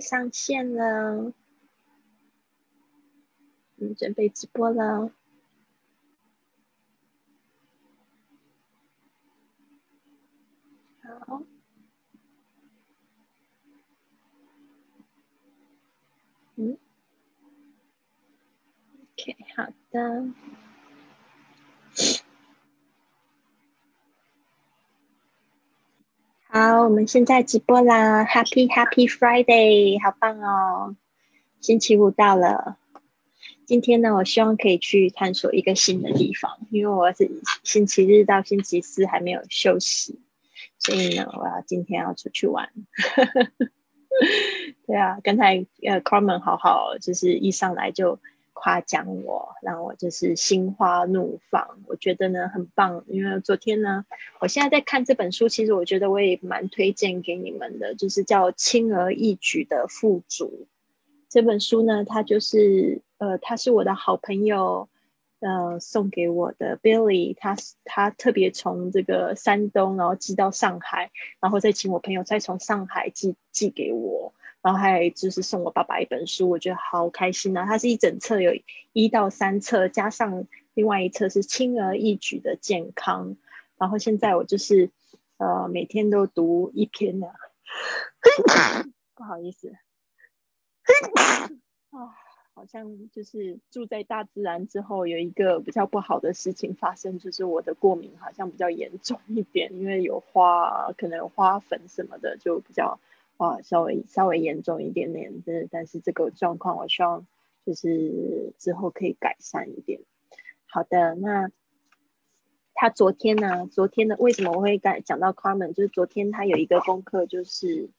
上线了，嗯，准备直播了。好，嗯，OK，好的。好，我们现在直播啦！Happy Happy Friday，好棒哦！星期五到了，今天呢，我希望可以去探索一个新的地方，因为我是星期日到星期四还没有休息，所以呢，我要今天要出去玩。对啊，刚才呃，Carmen 好好，就是一上来就。夸奖我，让我就是心花怒放。我觉得呢很棒，因为昨天呢，我现在在看这本书，其实我觉得我也蛮推荐给你们的，就是叫《轻而易举的富足》这本书呢，它就是呃，它是我的好朋友呃送给我的，Billy，他他特别从这个山东然后寄到上海，然后再请我朋友再从上海寄寄给我。然后还就是送我爸爸一本书，我觉得好开心啊！它是一整册，有一到三册，加上另外一册是轻而易举的健康。然后现在我就是呃每天都读一篇呢，不好意思，啊，好像就是住在大自然之后，有一个比较不好的事情发生，就是我的过敏好像比较严重一点，因为有花，可能有花粉什么的，就比较。啊，稍微稍微严重一点点，但但是这个状况我希望就是之后可以改善一点。好的，那他昨天呢？昨天的为什么我会讲讲到 Carmen？就是昨天他有一个功课，就是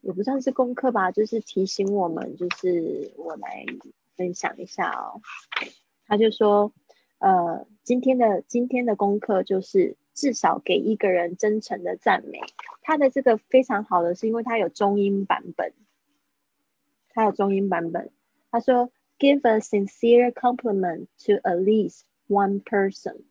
也不算是功课吧，就是提醒我们，就是我来分享一下哦。他就说，呃，今天的今天的功课就是。至少给一个人真诚的赞美，他的这个非常好的是因为他有中英版本，他有中英版本。他说：“Give a sincere compliment to at least one person.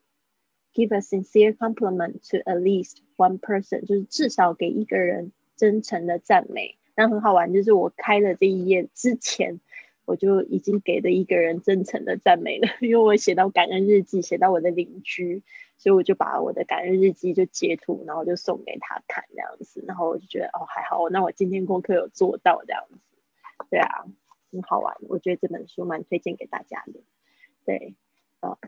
Give a sincere compliment to at least one person，就是至少给一个人真诚的赞美。那很好玩，就是我开了这一页之前。”我就已经给了一个人真诚的赞美了，因为我写到感恩日记，写到我的邻居，所以我就把我的感恩日记就截图，然后就送给他看这样子，然后我就觉得哦还好，那我今天功课有做到这样子，对啊，很好玩，我觉得这本书蛮推荐给大家的，对。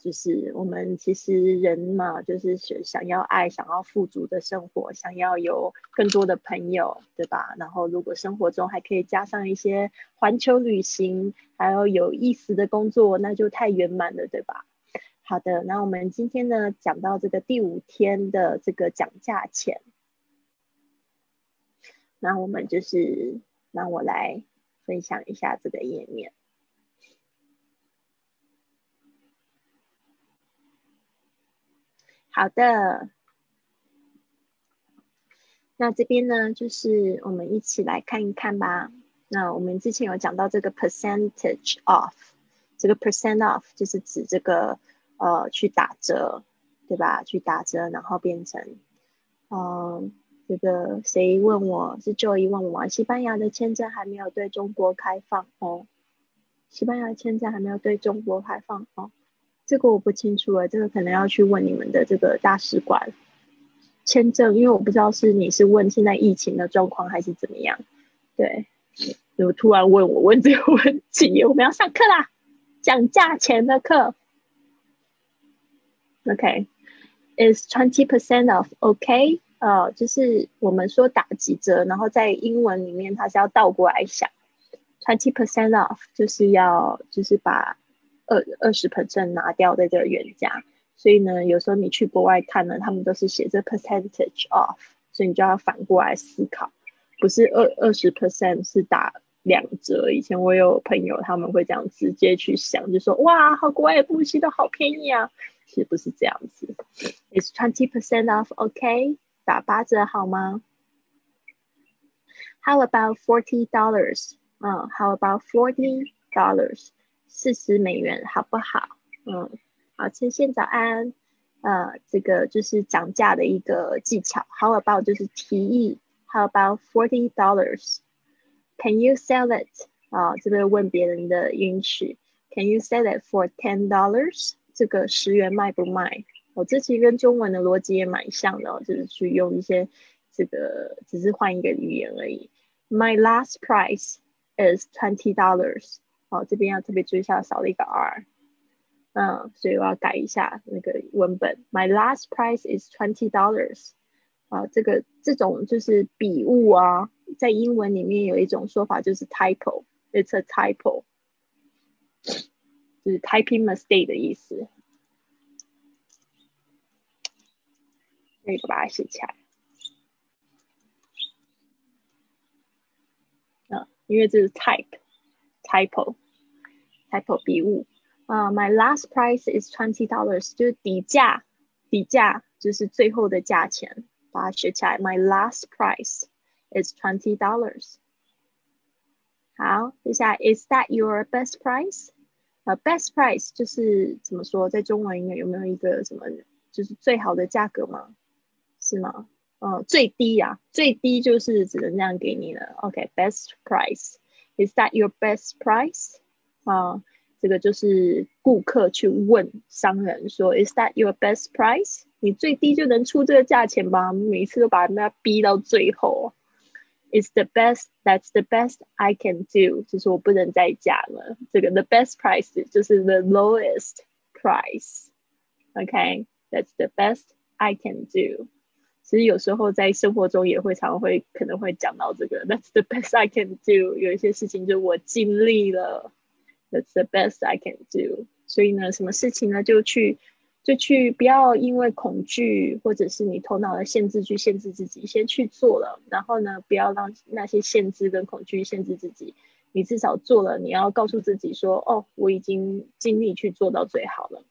就是我们其实人嘛，就是想想要爱，想要富足的生活，想要有更多的朋友，对吧？然后如果生活中还可以加上一些环球旅行，还有有意思的工作，那就太圆满了，对吧？好的，那我们今天呢讲到这个第五天的这个讲价钱，那我们就是让我来分享一下这个页面。好的，那这边呢，就是我们一起来看一看吧。那我们之前有讲到这个 percentage off，这个 percent off 就是指这个呃去打折，对吧？去打折，然后变成嗯，这个谁问我是 Joey 问我，西班牙的签证还没有对中国开放哦，西班牙签证还没有对中国开放哦。这个我不清楚啊，这个可能要去问你们的这个大使馆签证，因为我不知道是你是问现在疫情的状况还是怎么样。对，有突然问我问这个问题，我们要上课啦，讲价钱的课。OK，is twenty percent off？OK，呃，就是我们说打几折，然后在英文里面它是要倒过来想，twenty percent off 就是要就是把。二二十 percent 拿掉在这个原价，所以呢，有时候你去国外看呢，他们都是写这 percentage off，所以你就要反过来思考，不是二二十 percent 是打两折。以前我有朋友他们会这样直接去想，就说哇，好国外的东西都好便宜啊，其实不是这样子。It's twenty percent off，OK？打八折好吗？How about forty dollars？嗯，How about forty dollars？四十美元好不好？嗯，好，陈先早安。呃，这个就是涨价的一个技巧。How about 就是提议？How about forty dollars？Can you sell it？啊，这边问别人的允许。Can you sell it for ten dollars？这个十元卖不卖？哦，这其实跟中文的逻辑也蛮像的哦，就是去用一些这个，只是换一个语言而已。My last price is twenty dollars。哦，这边要特别注意一下，少了一个 r。嗯，所以我要改一下那个文本。My last price is twenty dollars。啊，这个这种就是笔误啊，在英文里面有一种说法就是 typo，it's a typo，就是 typing mistake 的意思。可以把它写起来。嗯，因为这是 type type，typo，typo 笔误。啊，My last price is twenty dollars，就是底价，底价就是最后的价钱，把它学起来。My last price is twenty dollars。好，接下来，Is that your best price？呃，best price 就是怎么说，在中文应该有没有一个什么，就是最好的价格吗？是吗？呃，最低呀，最低就是只能这样给你了。OK，best price price，Is that your best price？啊。这个就是顾客去问商人说：“Is that your best price？” 你最低就能出这个价钱吗？每次都把人家逼到最后。It's the best. That's the best I can do. 就是我不能再加了。这个 the best price 就是 the lowest price. OK, that's the best I can do. 其实有时候在生活中也会常会可能会讲到这个 That's the best I can do. 有一些事情就我尽力了。That's the best I can do。所以呢，什么事情呢，就去就去，不要因为恐惧或者是你头脑的限制去限制自己，先去做了。然后呢，不要让那些限制跟恐惧限制自己。你至少做了，你要告诉自己说：“哦，我已经尽力去做到最好了。”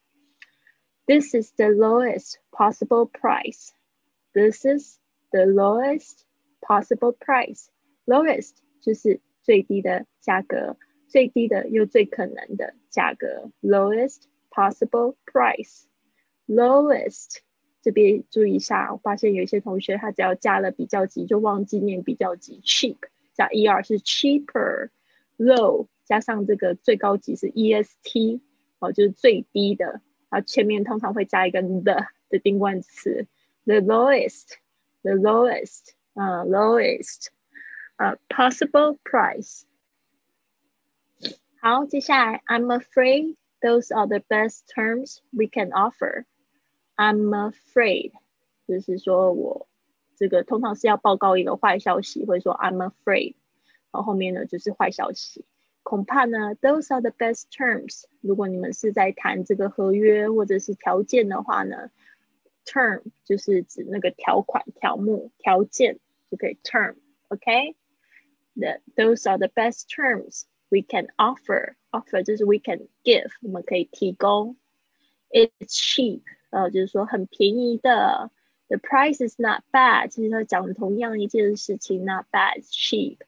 This is the lowest possible price. This is the lowest possible price. Lowest 就是最低的价格。最低的又最可能的价格，lowest possible price，lowest 这边注意一下，我发现有一些同学他只要加了比较级就忘记念比较级，cheap 加 er 是 cheaper，low 加上这个最高级是 est 哦，就是最低的，然后前面通常会加一个 the 的定冠词 ，the lowest，the lowest 啊 lowest 啊 possible price。好，接下来，I'm afraid those are the best terms we can offer. I'm afraid，就是说我这个通常是要报告一个坏消息，或者说 I'm afraid，然后后面呢就是坏消息。恐怕呢，those are the best terms。如果你们是在谈这个合约或者是条件的话呢 ，term 就是指那个条款、条目、条件就可以 term。OK，the those are the best terms。we can offer offer 就是 we can give，我们可以提供。It's cheap，呃，就是说很便宜的。The price is not bad，其实它讲同样一件事情，not bad, it's cheap。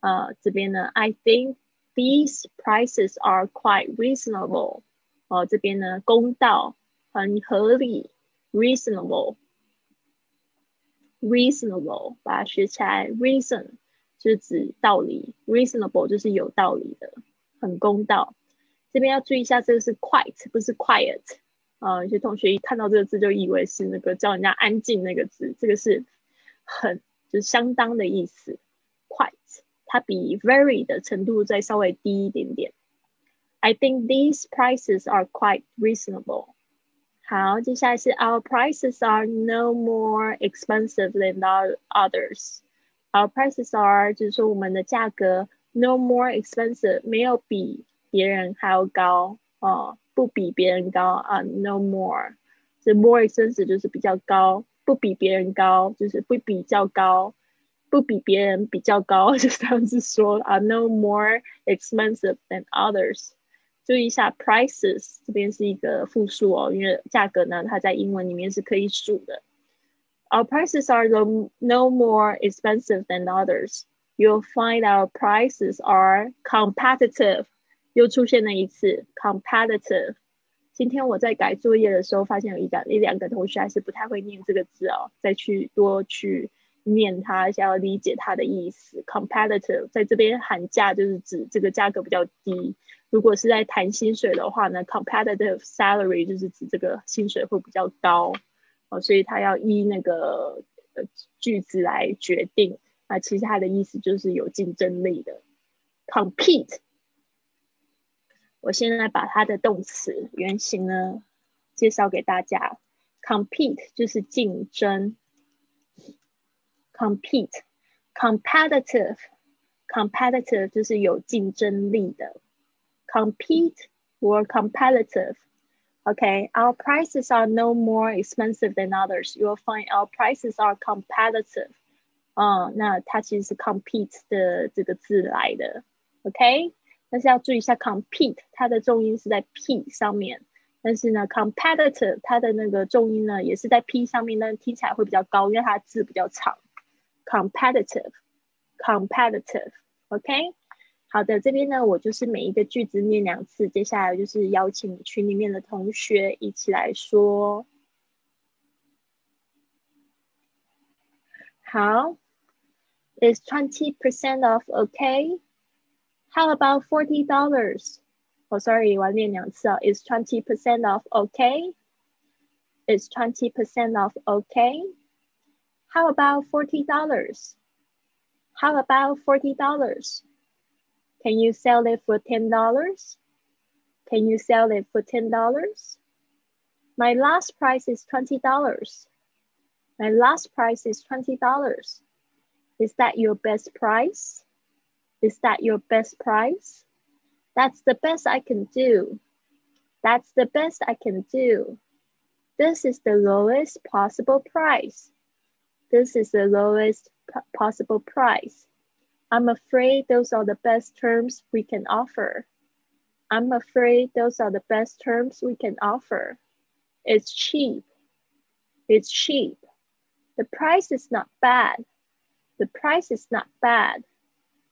呃，这边呢，I think these prices are quite reasonable。哦，这边呢，公道，很合理 ，reasonable。reasonable，把它学起来，reason。就是指道理，reasonable 就是有道理的，很公道。这边要注意一下，这个是 quite，不是 quiet。啊，有些同学一看到这个字就以为是那个叫人家安静那个字，这个是很就是相当的意思。quite，它比 very 的程度再稍微低一点点。I think these prices are quite reasonable。 好，接下来是 Our prices are no more expensive than others。Our prices are，就是说我们的价格 no more expensive，没有比别人还要高哦，不比别人高啊，no more，这 more expensive 就是比较高，不比别人高就是不比较高，不比别人比较高就这样子说啊，no more expensive than others。 注意一下，prices 这边是一个复数哦，因为价格呢，它在英文里面是可以数的。Our prices are no more expensive than others. You'll find our prices are competitive. 又出现了一次 competitive。今天我在改作业的时候，发现有一两一两个同学还是不太会念这个字哦，再去多去念它，想要理解它的意思。competitive 在这边喊价就是指这个价格比较低。如果是在谈薪水的话呢，competitive salary 就是指这个薪水会比较高哦，所以它要依那个呃句子来决定。那其实它的意思就是有竞争力的。compete，我现在把它的动词原形呢介绍给大家。compete 就是竞争，compete，competitive，competitive 就是有竞争力的。compete or competitive. Okay, our prices are no more expensive than others. You will find our prices are competitive. 啊，那它其实是 compete 的这个字来的，OK？但是要注意一下，compete 它的重音是在 p 上面，但是呢，competitive 它的那个重音呢也是在 p 上面，但听起来会比较高，因为它字比较长。competitive，competitive，OK？ 好的，这边呢，我就是每一个句子念两次，接下来就是邀请群里面的同学一起来说。好，Is twenty percent off okay? How about forty dollars? Oh, sorry，我要念两次啊。Is twenty percent off okay? Is twenty percent off okay? How about forty dollars? How about forty dollars? Can you sell it for $10? Can you sell it for $10? My last price is $20. My last price is $20. Is that your best price? Is that your best price? That's the best I can do. That's the best I can do. This is the lowest possible price. This is the lowest possible price. I'm afraid those are the best terms we can offer. I'm afraid those are the best terms we can offer. It's cheap. It's cheap. The price is not bad. The price is not bad.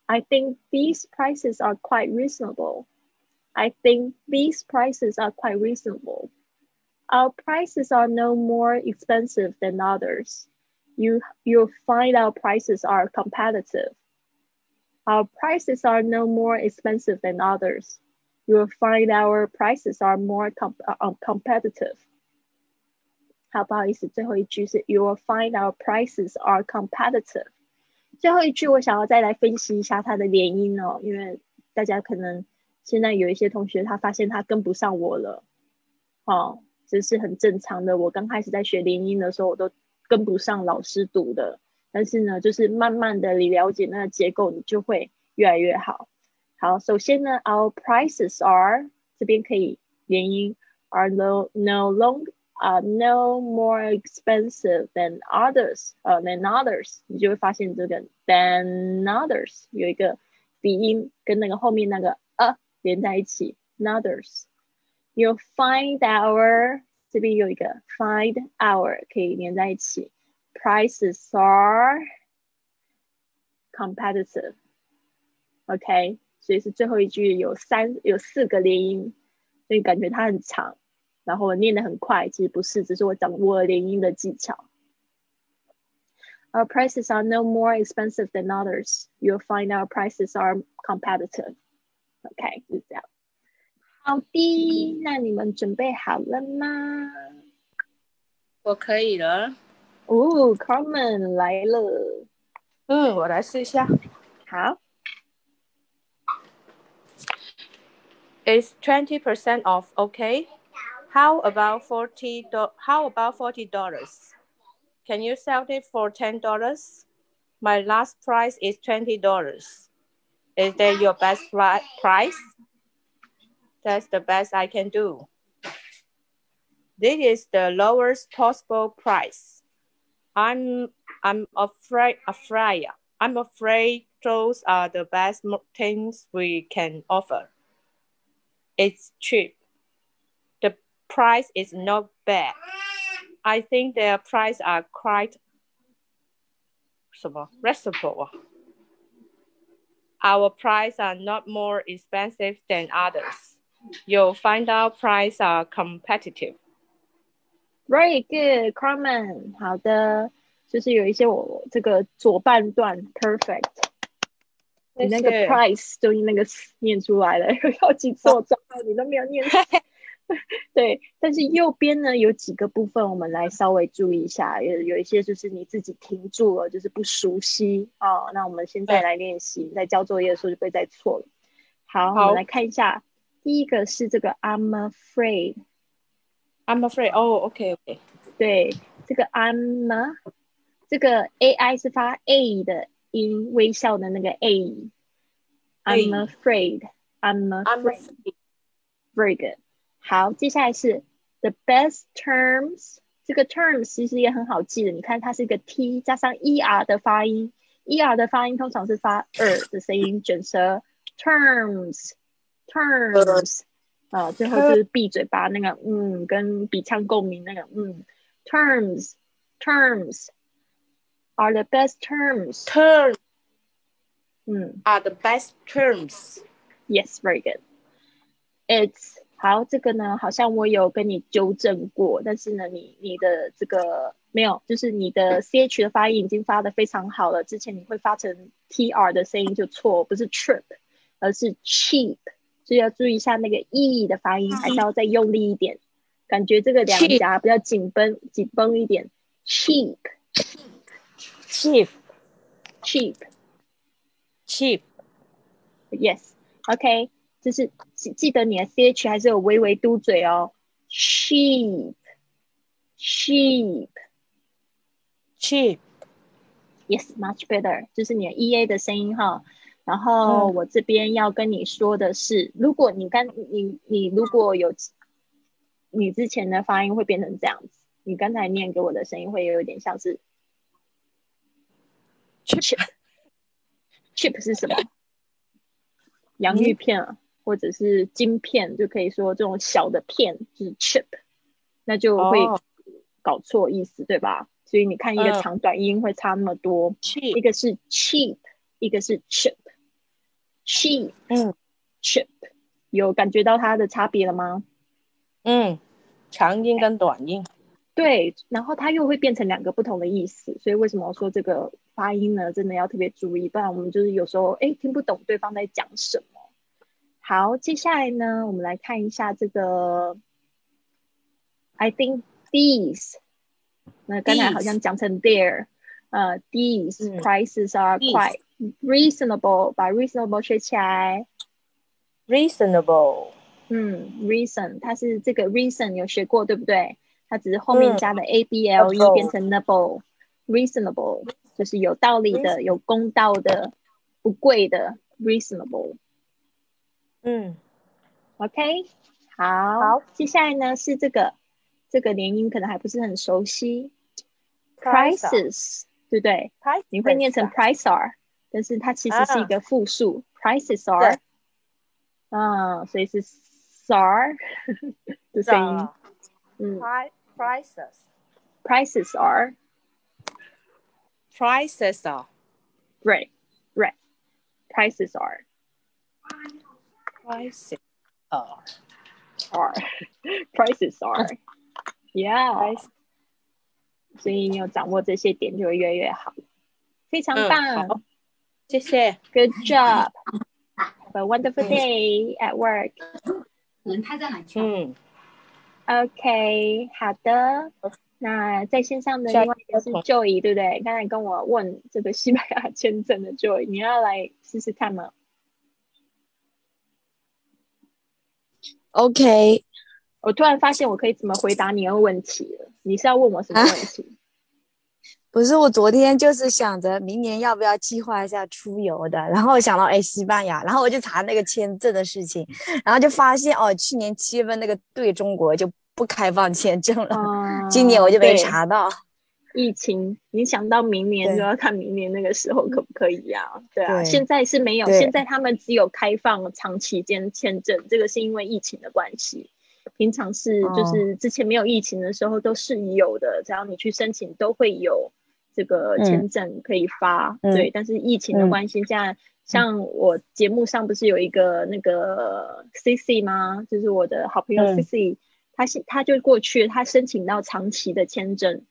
I think these prices are quite reasonable. I think these prices are quite reasonable. Our prices are no more expensive than others. You, you'll find our prices are competitive. Our prices are no more expensive than others. You will find our prices are more com uh, competitive. 好，不好意思，最后一句是 You will find our prices are competitive。最后一句我想要再来分析一下它的连音哦，因为大家可能现在有一些同学他发现他跟不上我了，哦，这是很正常的。我刚开始在学连音的时候，我都跟不上老师读的。但是呢，就是慢慢的你了解那个结构，你就会越来越好。好，首先呢，our prices are 这边可以连音，are no no long 啊 no more expensive than others 呃 than others，你就会发现这个 than others 有一个鼻音跟那个后面那个呃连在一起，others。You find our 这边有一个 find our 可以连在一起。prices are competitive. OK，所以是最后一句有三有四个连音，所以感觉它很长，然后我念得很快，其实不是，只是我掌握了连音的技巧。Our prices are no more expensive than others. You'll find our prices are competitive. OK，就是这样。好的，那你们准备好了吗？我可以了。 哦，Carmen 来了。嗯，我来试一下。好。Is twenty percent off okay? How about forty do How about forty dollars? Can you sell it for ten dollars? My last price is twenty dollars. Is that your best price? That's the best I can do. This is the lowest possible price. I'm I'm afraid afraid I'm afraid those are the best things we can offer. It's cheap. The price is not bad. I think their price are quite reasonable. Our price are not more expensive than others. You'll find our price are competitive. Very good, Carmen。好的，就是有一些我这个左半段 perfect，你那个 price 就那个念出来了，要记错账号你都没有念。对，但是右边呢有几个部分，我们来稍微注意一下，有有一些就是你自己停住了，就是不熟悉哦。那我们现在来练习，在交作业的时候就不会再错了。好，我们来看一下，第一个是这个 I'm afraid，I'm afraid。哦，OK，OK。对，这个 I'm，这个 AI 是发 A 的音，微笑的那个 A。I'm afraid，I'm afraid，very good。好，接下来是 the best terms。这个 terms 其实也很好记的，你看它是一个 t 加上 er 的发音，er 的发音通常是发 er 的声音，卷舌 terms，terms 啊，最后就是闭嘴巴那个嗯，跟鼻腔共鸣那个嗯，terms，terms are the best terms。terms 嗯，are the best terms。Yes, very good. It's 好，这个呢，好像我有跟你纠正过，但是呢，你你的这个没有，就是你的 C H 的发音已经发的非常好了。之前你会发成 T R 的声音就错，不是 trip，而是 cheap，所以要注意一下那个 E 的发音，还是要再用力一点，感觉这个两颊比较紧绷，紧绷一点，cheap，cheap，cheap，cheap，yes，OK。就是记记得你的 C H 还是有微微嘟嘴哦 cheap，cheap，cheap。Yes, much better，就是你的 E A 的声音哈。然后我这边要跟你说的是，如果你刚你你如果有你之前的发音会变成这样子，你刚才念给我的声音会有一点像是 chip，chip 是什么？洋芋片啊。或者是晶片，就可以说这种小的片就是 chip，那就会搞错意思，对吧？所以你看一个长短音会差那么多，一个是 cheap，一个是 chip，cheap，嗯，chip，有感觉到它的差别了吗？嗯，长音跟短音，对，然后它又会变成两个不同的意思，所以为什么说这个发音呢？真的要特别注意，不然我们就是有时候哎听不懂对方在讲什么。好，接下来呢，我们来看一下这个。I think these，那刚才好像讲成 there，呃，these prices are quite reasonable，把 reasonable 学起来。reasonable，嗯，reason，它是这个 reason 有学过对不对？它只是后面加的 a b l e 变成 noble，reasonable 就是有道理的、有公道的、不贵的 reasonable。嗯，OK，好，好，接下来呢是这个，这个连音可能还不是很熟悉，prices，对不对？你会念成 price are，但是它其实是一个复数，prices are，啊，所以是 sar 的声音，嗯，prices，prices are，prices are，right，right，prices are。Prices are are prices are yeah，所以你有掌握这些点就会越来越好，非常棒，谢谢，Good job，Have a wonderful day at work。人他在哪？嗯，OK，好的。那在线上的另外一个是 Joy，对不对？刚才跟我问这个西班牙签证的 Joy，你要来试试看吗？OK，我突然发现我可以怎么回答你的问题了。你是要问我什么问题？不是，我昨天就是想着明年要不要计划一下出游的，然后想到哎西班牙，然后我就查那个签证的事情，然后就发现哦，去年七月份那个对中国就不开放签证了，今年我就没查到。疫情影响到明年，就要看明年那个时候可不可以呀？对啊，现在是没有，现在他们只有开放长期间签证，这个是因为疫情的关系。平常是就是之前没有疫情的时候都是有的，只要你去申请都会有这个签证可以发。对，但是疫情的关系，现在像我节目上不是有一个那个 C C 吗？就是我的好朋友 C C，他是他就过去，他申请到长期的签证。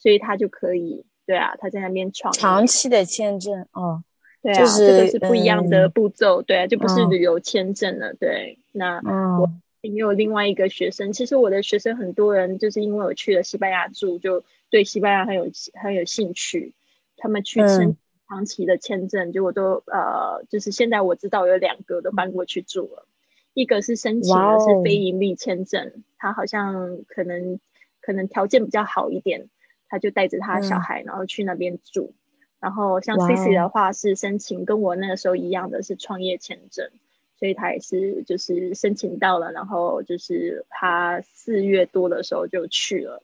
所以他就可以对啊，他在那边闯长期的签证哦，对啊，就是这个是不一样的嗯步骤，对啊，就不是嗯旅游签证了，对。那嗯也有另外一个学生，其实我的学生很多人就是因为我去了西班牙住，就对西班牙很有很有兴趣，他们去申嗯。长期的签证，结果都呃，就是现在我知道有两个都搬过去住了，一个是申请的是非盈利签证，他好像可能可能条件比较好一点，他就带着他的小嗯。孩，然后去那边住。然后像 Cici 哦。的话是申请跟我那个时候一样的是创业签证，所以他也是就是申请到了，然后就是他四月多的时候就去了，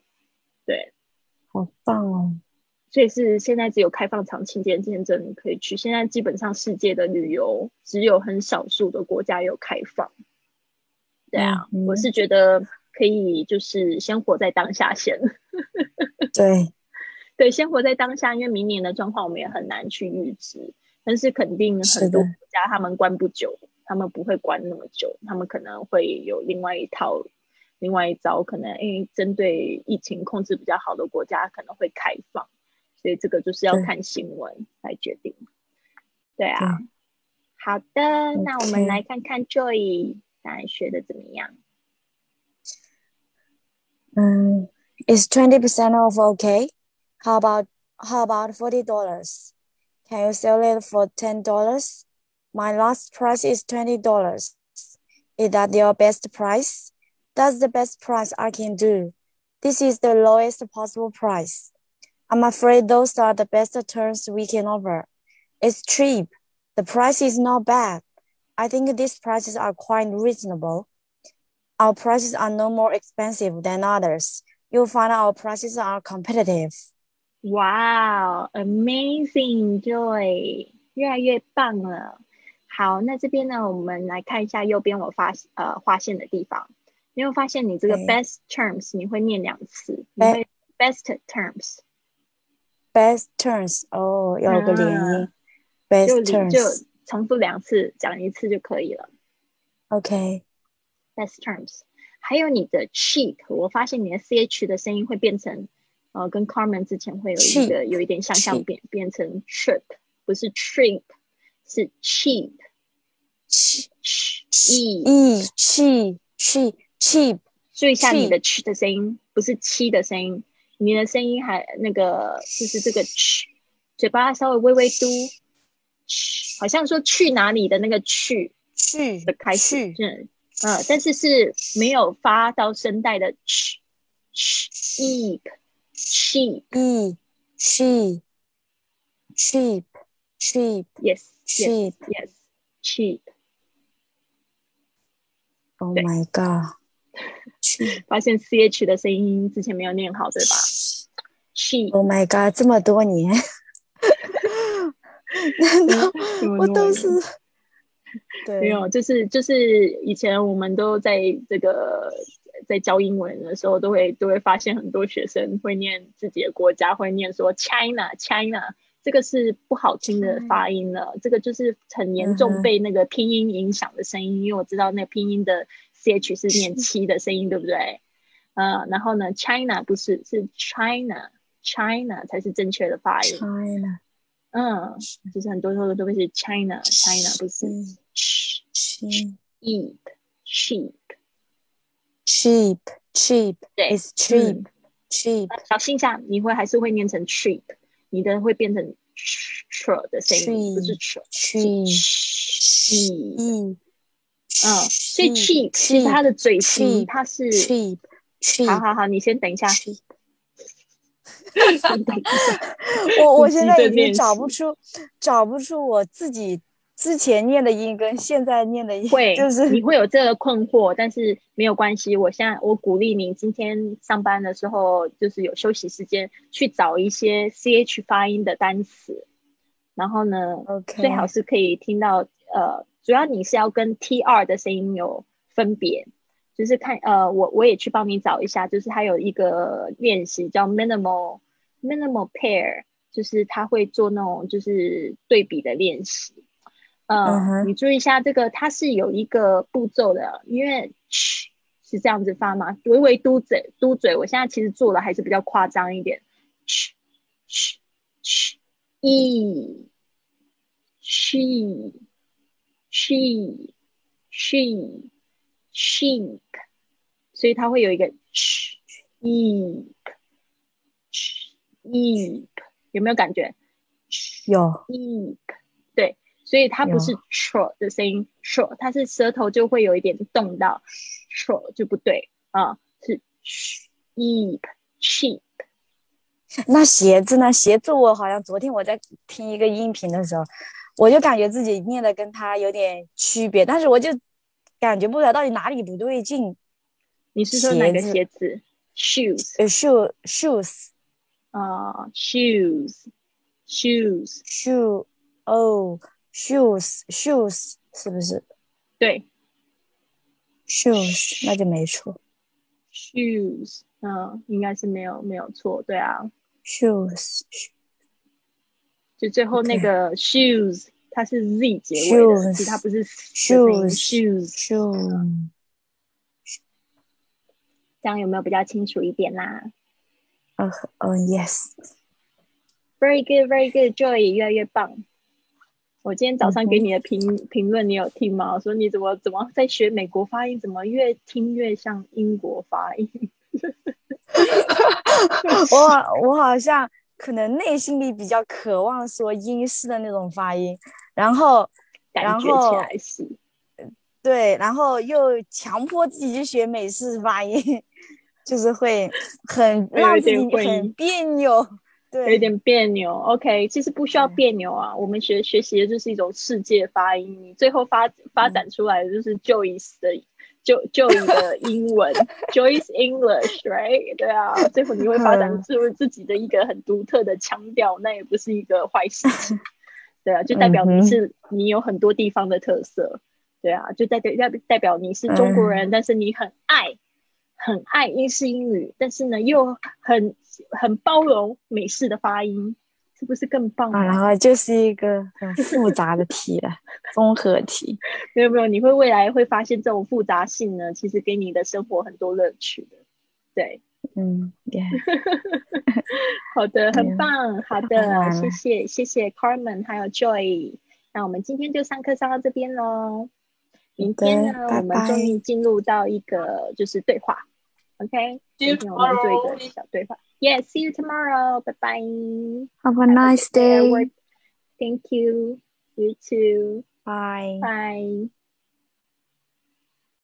对，好棒哦，所以是现在只有开放长期签签证可以去，现在基本上世界的旅游只有很少数的国家有开放，对啊，我是觉得可以就是先活在当下先。对，对，先活在当下，因为明年的状况我们也很难去预知，但是肯定很多的。国家他们关不久，他们不会关那么久，他们可能会有另外一套、另外一招，可能诶针对疫情控制比较好的国家可能会开放，所以这个就是要对看新闻来决定。对啊，好的，那我们 OK 来看看 Joy 答案学的怎么样？嗯，Is twenty percent off okay? How about how about forty dollars? Can you sell it for ten dollars? My last price is twenty dollars. Is that your best price? That's the best price I can do. This is the lowest possible price. I'm afraid those are the best terms we can offer. It's cheap. The price is not bad. I think these prices are quite reasonable. Our prices are no more expensive than others. You'll find our prices are competitive. 哇、a m a z i n g Joy，越来越棒了。好，那这边呢，我们来看一下右边我发呃划线的地方。 你有发现你这个 best terms 你会念两次，你 Be- 会 best terms，Best turns. Oh, 有个连音。就 Best 你就.重复两次，讲一次就可以了。Okay. best terms，还有你的 cheap，我发现你的 ch 的声音会变成，呃，跟 Carmen 之前会有一个有一点相像变变成 trip，不是 trip，是 cheap，Cheap. 注意一下你的 ch 的声音，不是七的声音，你的声音还那个就是这个 ch，嘴巴稍微微微嘟好像说去哪里的那个去去的开始，去嗯嗯，但是是没有发到声带的 ch cheap cheap E. Cheap. Cheap. Cheap. yes yes Cheap. yes cheap。Oh my god. 发现 ch 的声音之前没有念好，对吧？cheap，Oh my god，这么多年，难道我都是 对。没有，就是就是以前我们都在这个在教英文的时候，都会都会发现很多学生会念自己的国家，会念说 China China，这个是不好听的发音了，这个就是很严嗯。重被那个拼音影响的声音，因为我知道那个拼音的 ch 是念七的声音，对不对？呃，然后呢，China 不是是 China China 才是正确的发音，China。嗯，就是很多时候都会是 China China 不是嗯 cheap cheap cheap。cheap cheap 对。is cheap 嗯。cheap 小心一下，你会还是会念成 cheap，你的会变成 ch 的声音，不是是 cheap e 嗯，所以 cheap 其实它的嘴型它是，cheap 好好好，你先等一下 我我现在已经找不出找不出我自己之前念的音跟现在念的音，会，就是你会有这个困惑，但是没有关系。我现在我鼓励你，今天上班的时候，就是有休息时间，去找一些 ch 发音的单词，然后呢 OK 最好是可以听到呃，主要你是要跟 tr 的声音有分别，就是看呃，我我也去帮你找一下，就是它有一个练习叫 minimal minimal pair，就是他会做那种就是对比的练习。呃，嗯哼。你注意一下这个，它是有一个步骤的，因为 ch 是这样子发嘛，微微嘟嘴嘟嘴，我现在其实做的还是比较夸张一点，ch ch sh e she she she sheep，所以它会有一个 sheep sheep，有没有感觉？有。sheep，对，所以它不是 tr 的声音 tr，它是舌头就会有一点动到 tr 就不对啊，是 sheep sheep。那鞋子呢？鞋子我好像昨天我在听一个音频的时候，我就感觉自己念的跟它有点区别，但是我就感觉不出来到底哪里不对劲。你是说哪个鞋子？shoes 呃，shoe shoes 啊、shoes shoes，shoe 哦 shoes shoes 是不是对 shoes？那就没错 shoes，嗯，应该是没有没有错，对啊，shoes 就最后那个 shoes，它是 z 结尾的，Shoes 其实它不是 s 的声音 shoes shoes，shoes 这样有没有比较清楚一点啦哦哦 yes？Very good, very good, Joy 越来越棒。我今天早上给你的评评论，你有听吗？我说你怎么怎么在学美国发音，怎么越听越像英国发音？我我好像可能内心里比较渴望说英式的那种发音，然后 感觉然后起来是。对，然后又强迫自己去学美式发音，就是会很让自己很别扭。有对，有点别扭。OK，其实不需要别扭啊，我们学学习的就是一种世界发音，你最后发发展出来的就是 Joyce 的 Jo Joy 的英文，Joyce English，right？对啊，最后你会发展出自己的一个很独特的腔调，那也不是一个坏事情。对啊，就代表你是、你有很多地方的特色。对啊，就代表代代表你是中国嗯人，但是你很爱很爱英式英语，但是呢又很很包容美式的发音，是不是更棒啊，然后就是一个很复杂的题了，综合题。没有没有，你会未来会发现这种复杂性呢，其实给你的生活很多乐趣的。对，嗯，yeah，好的，很嗯棒，好好的，玩谢谢谢谢 Carmen 还有 Joy，那我们今天就上课上到这边喽。明天呢，拜我们终于进入到一个就是对话，OK，今天我们做一个小对话。Yes，see you tomorrow，拜拜。Have a nice day. Thank you. You too. Bye. Bye.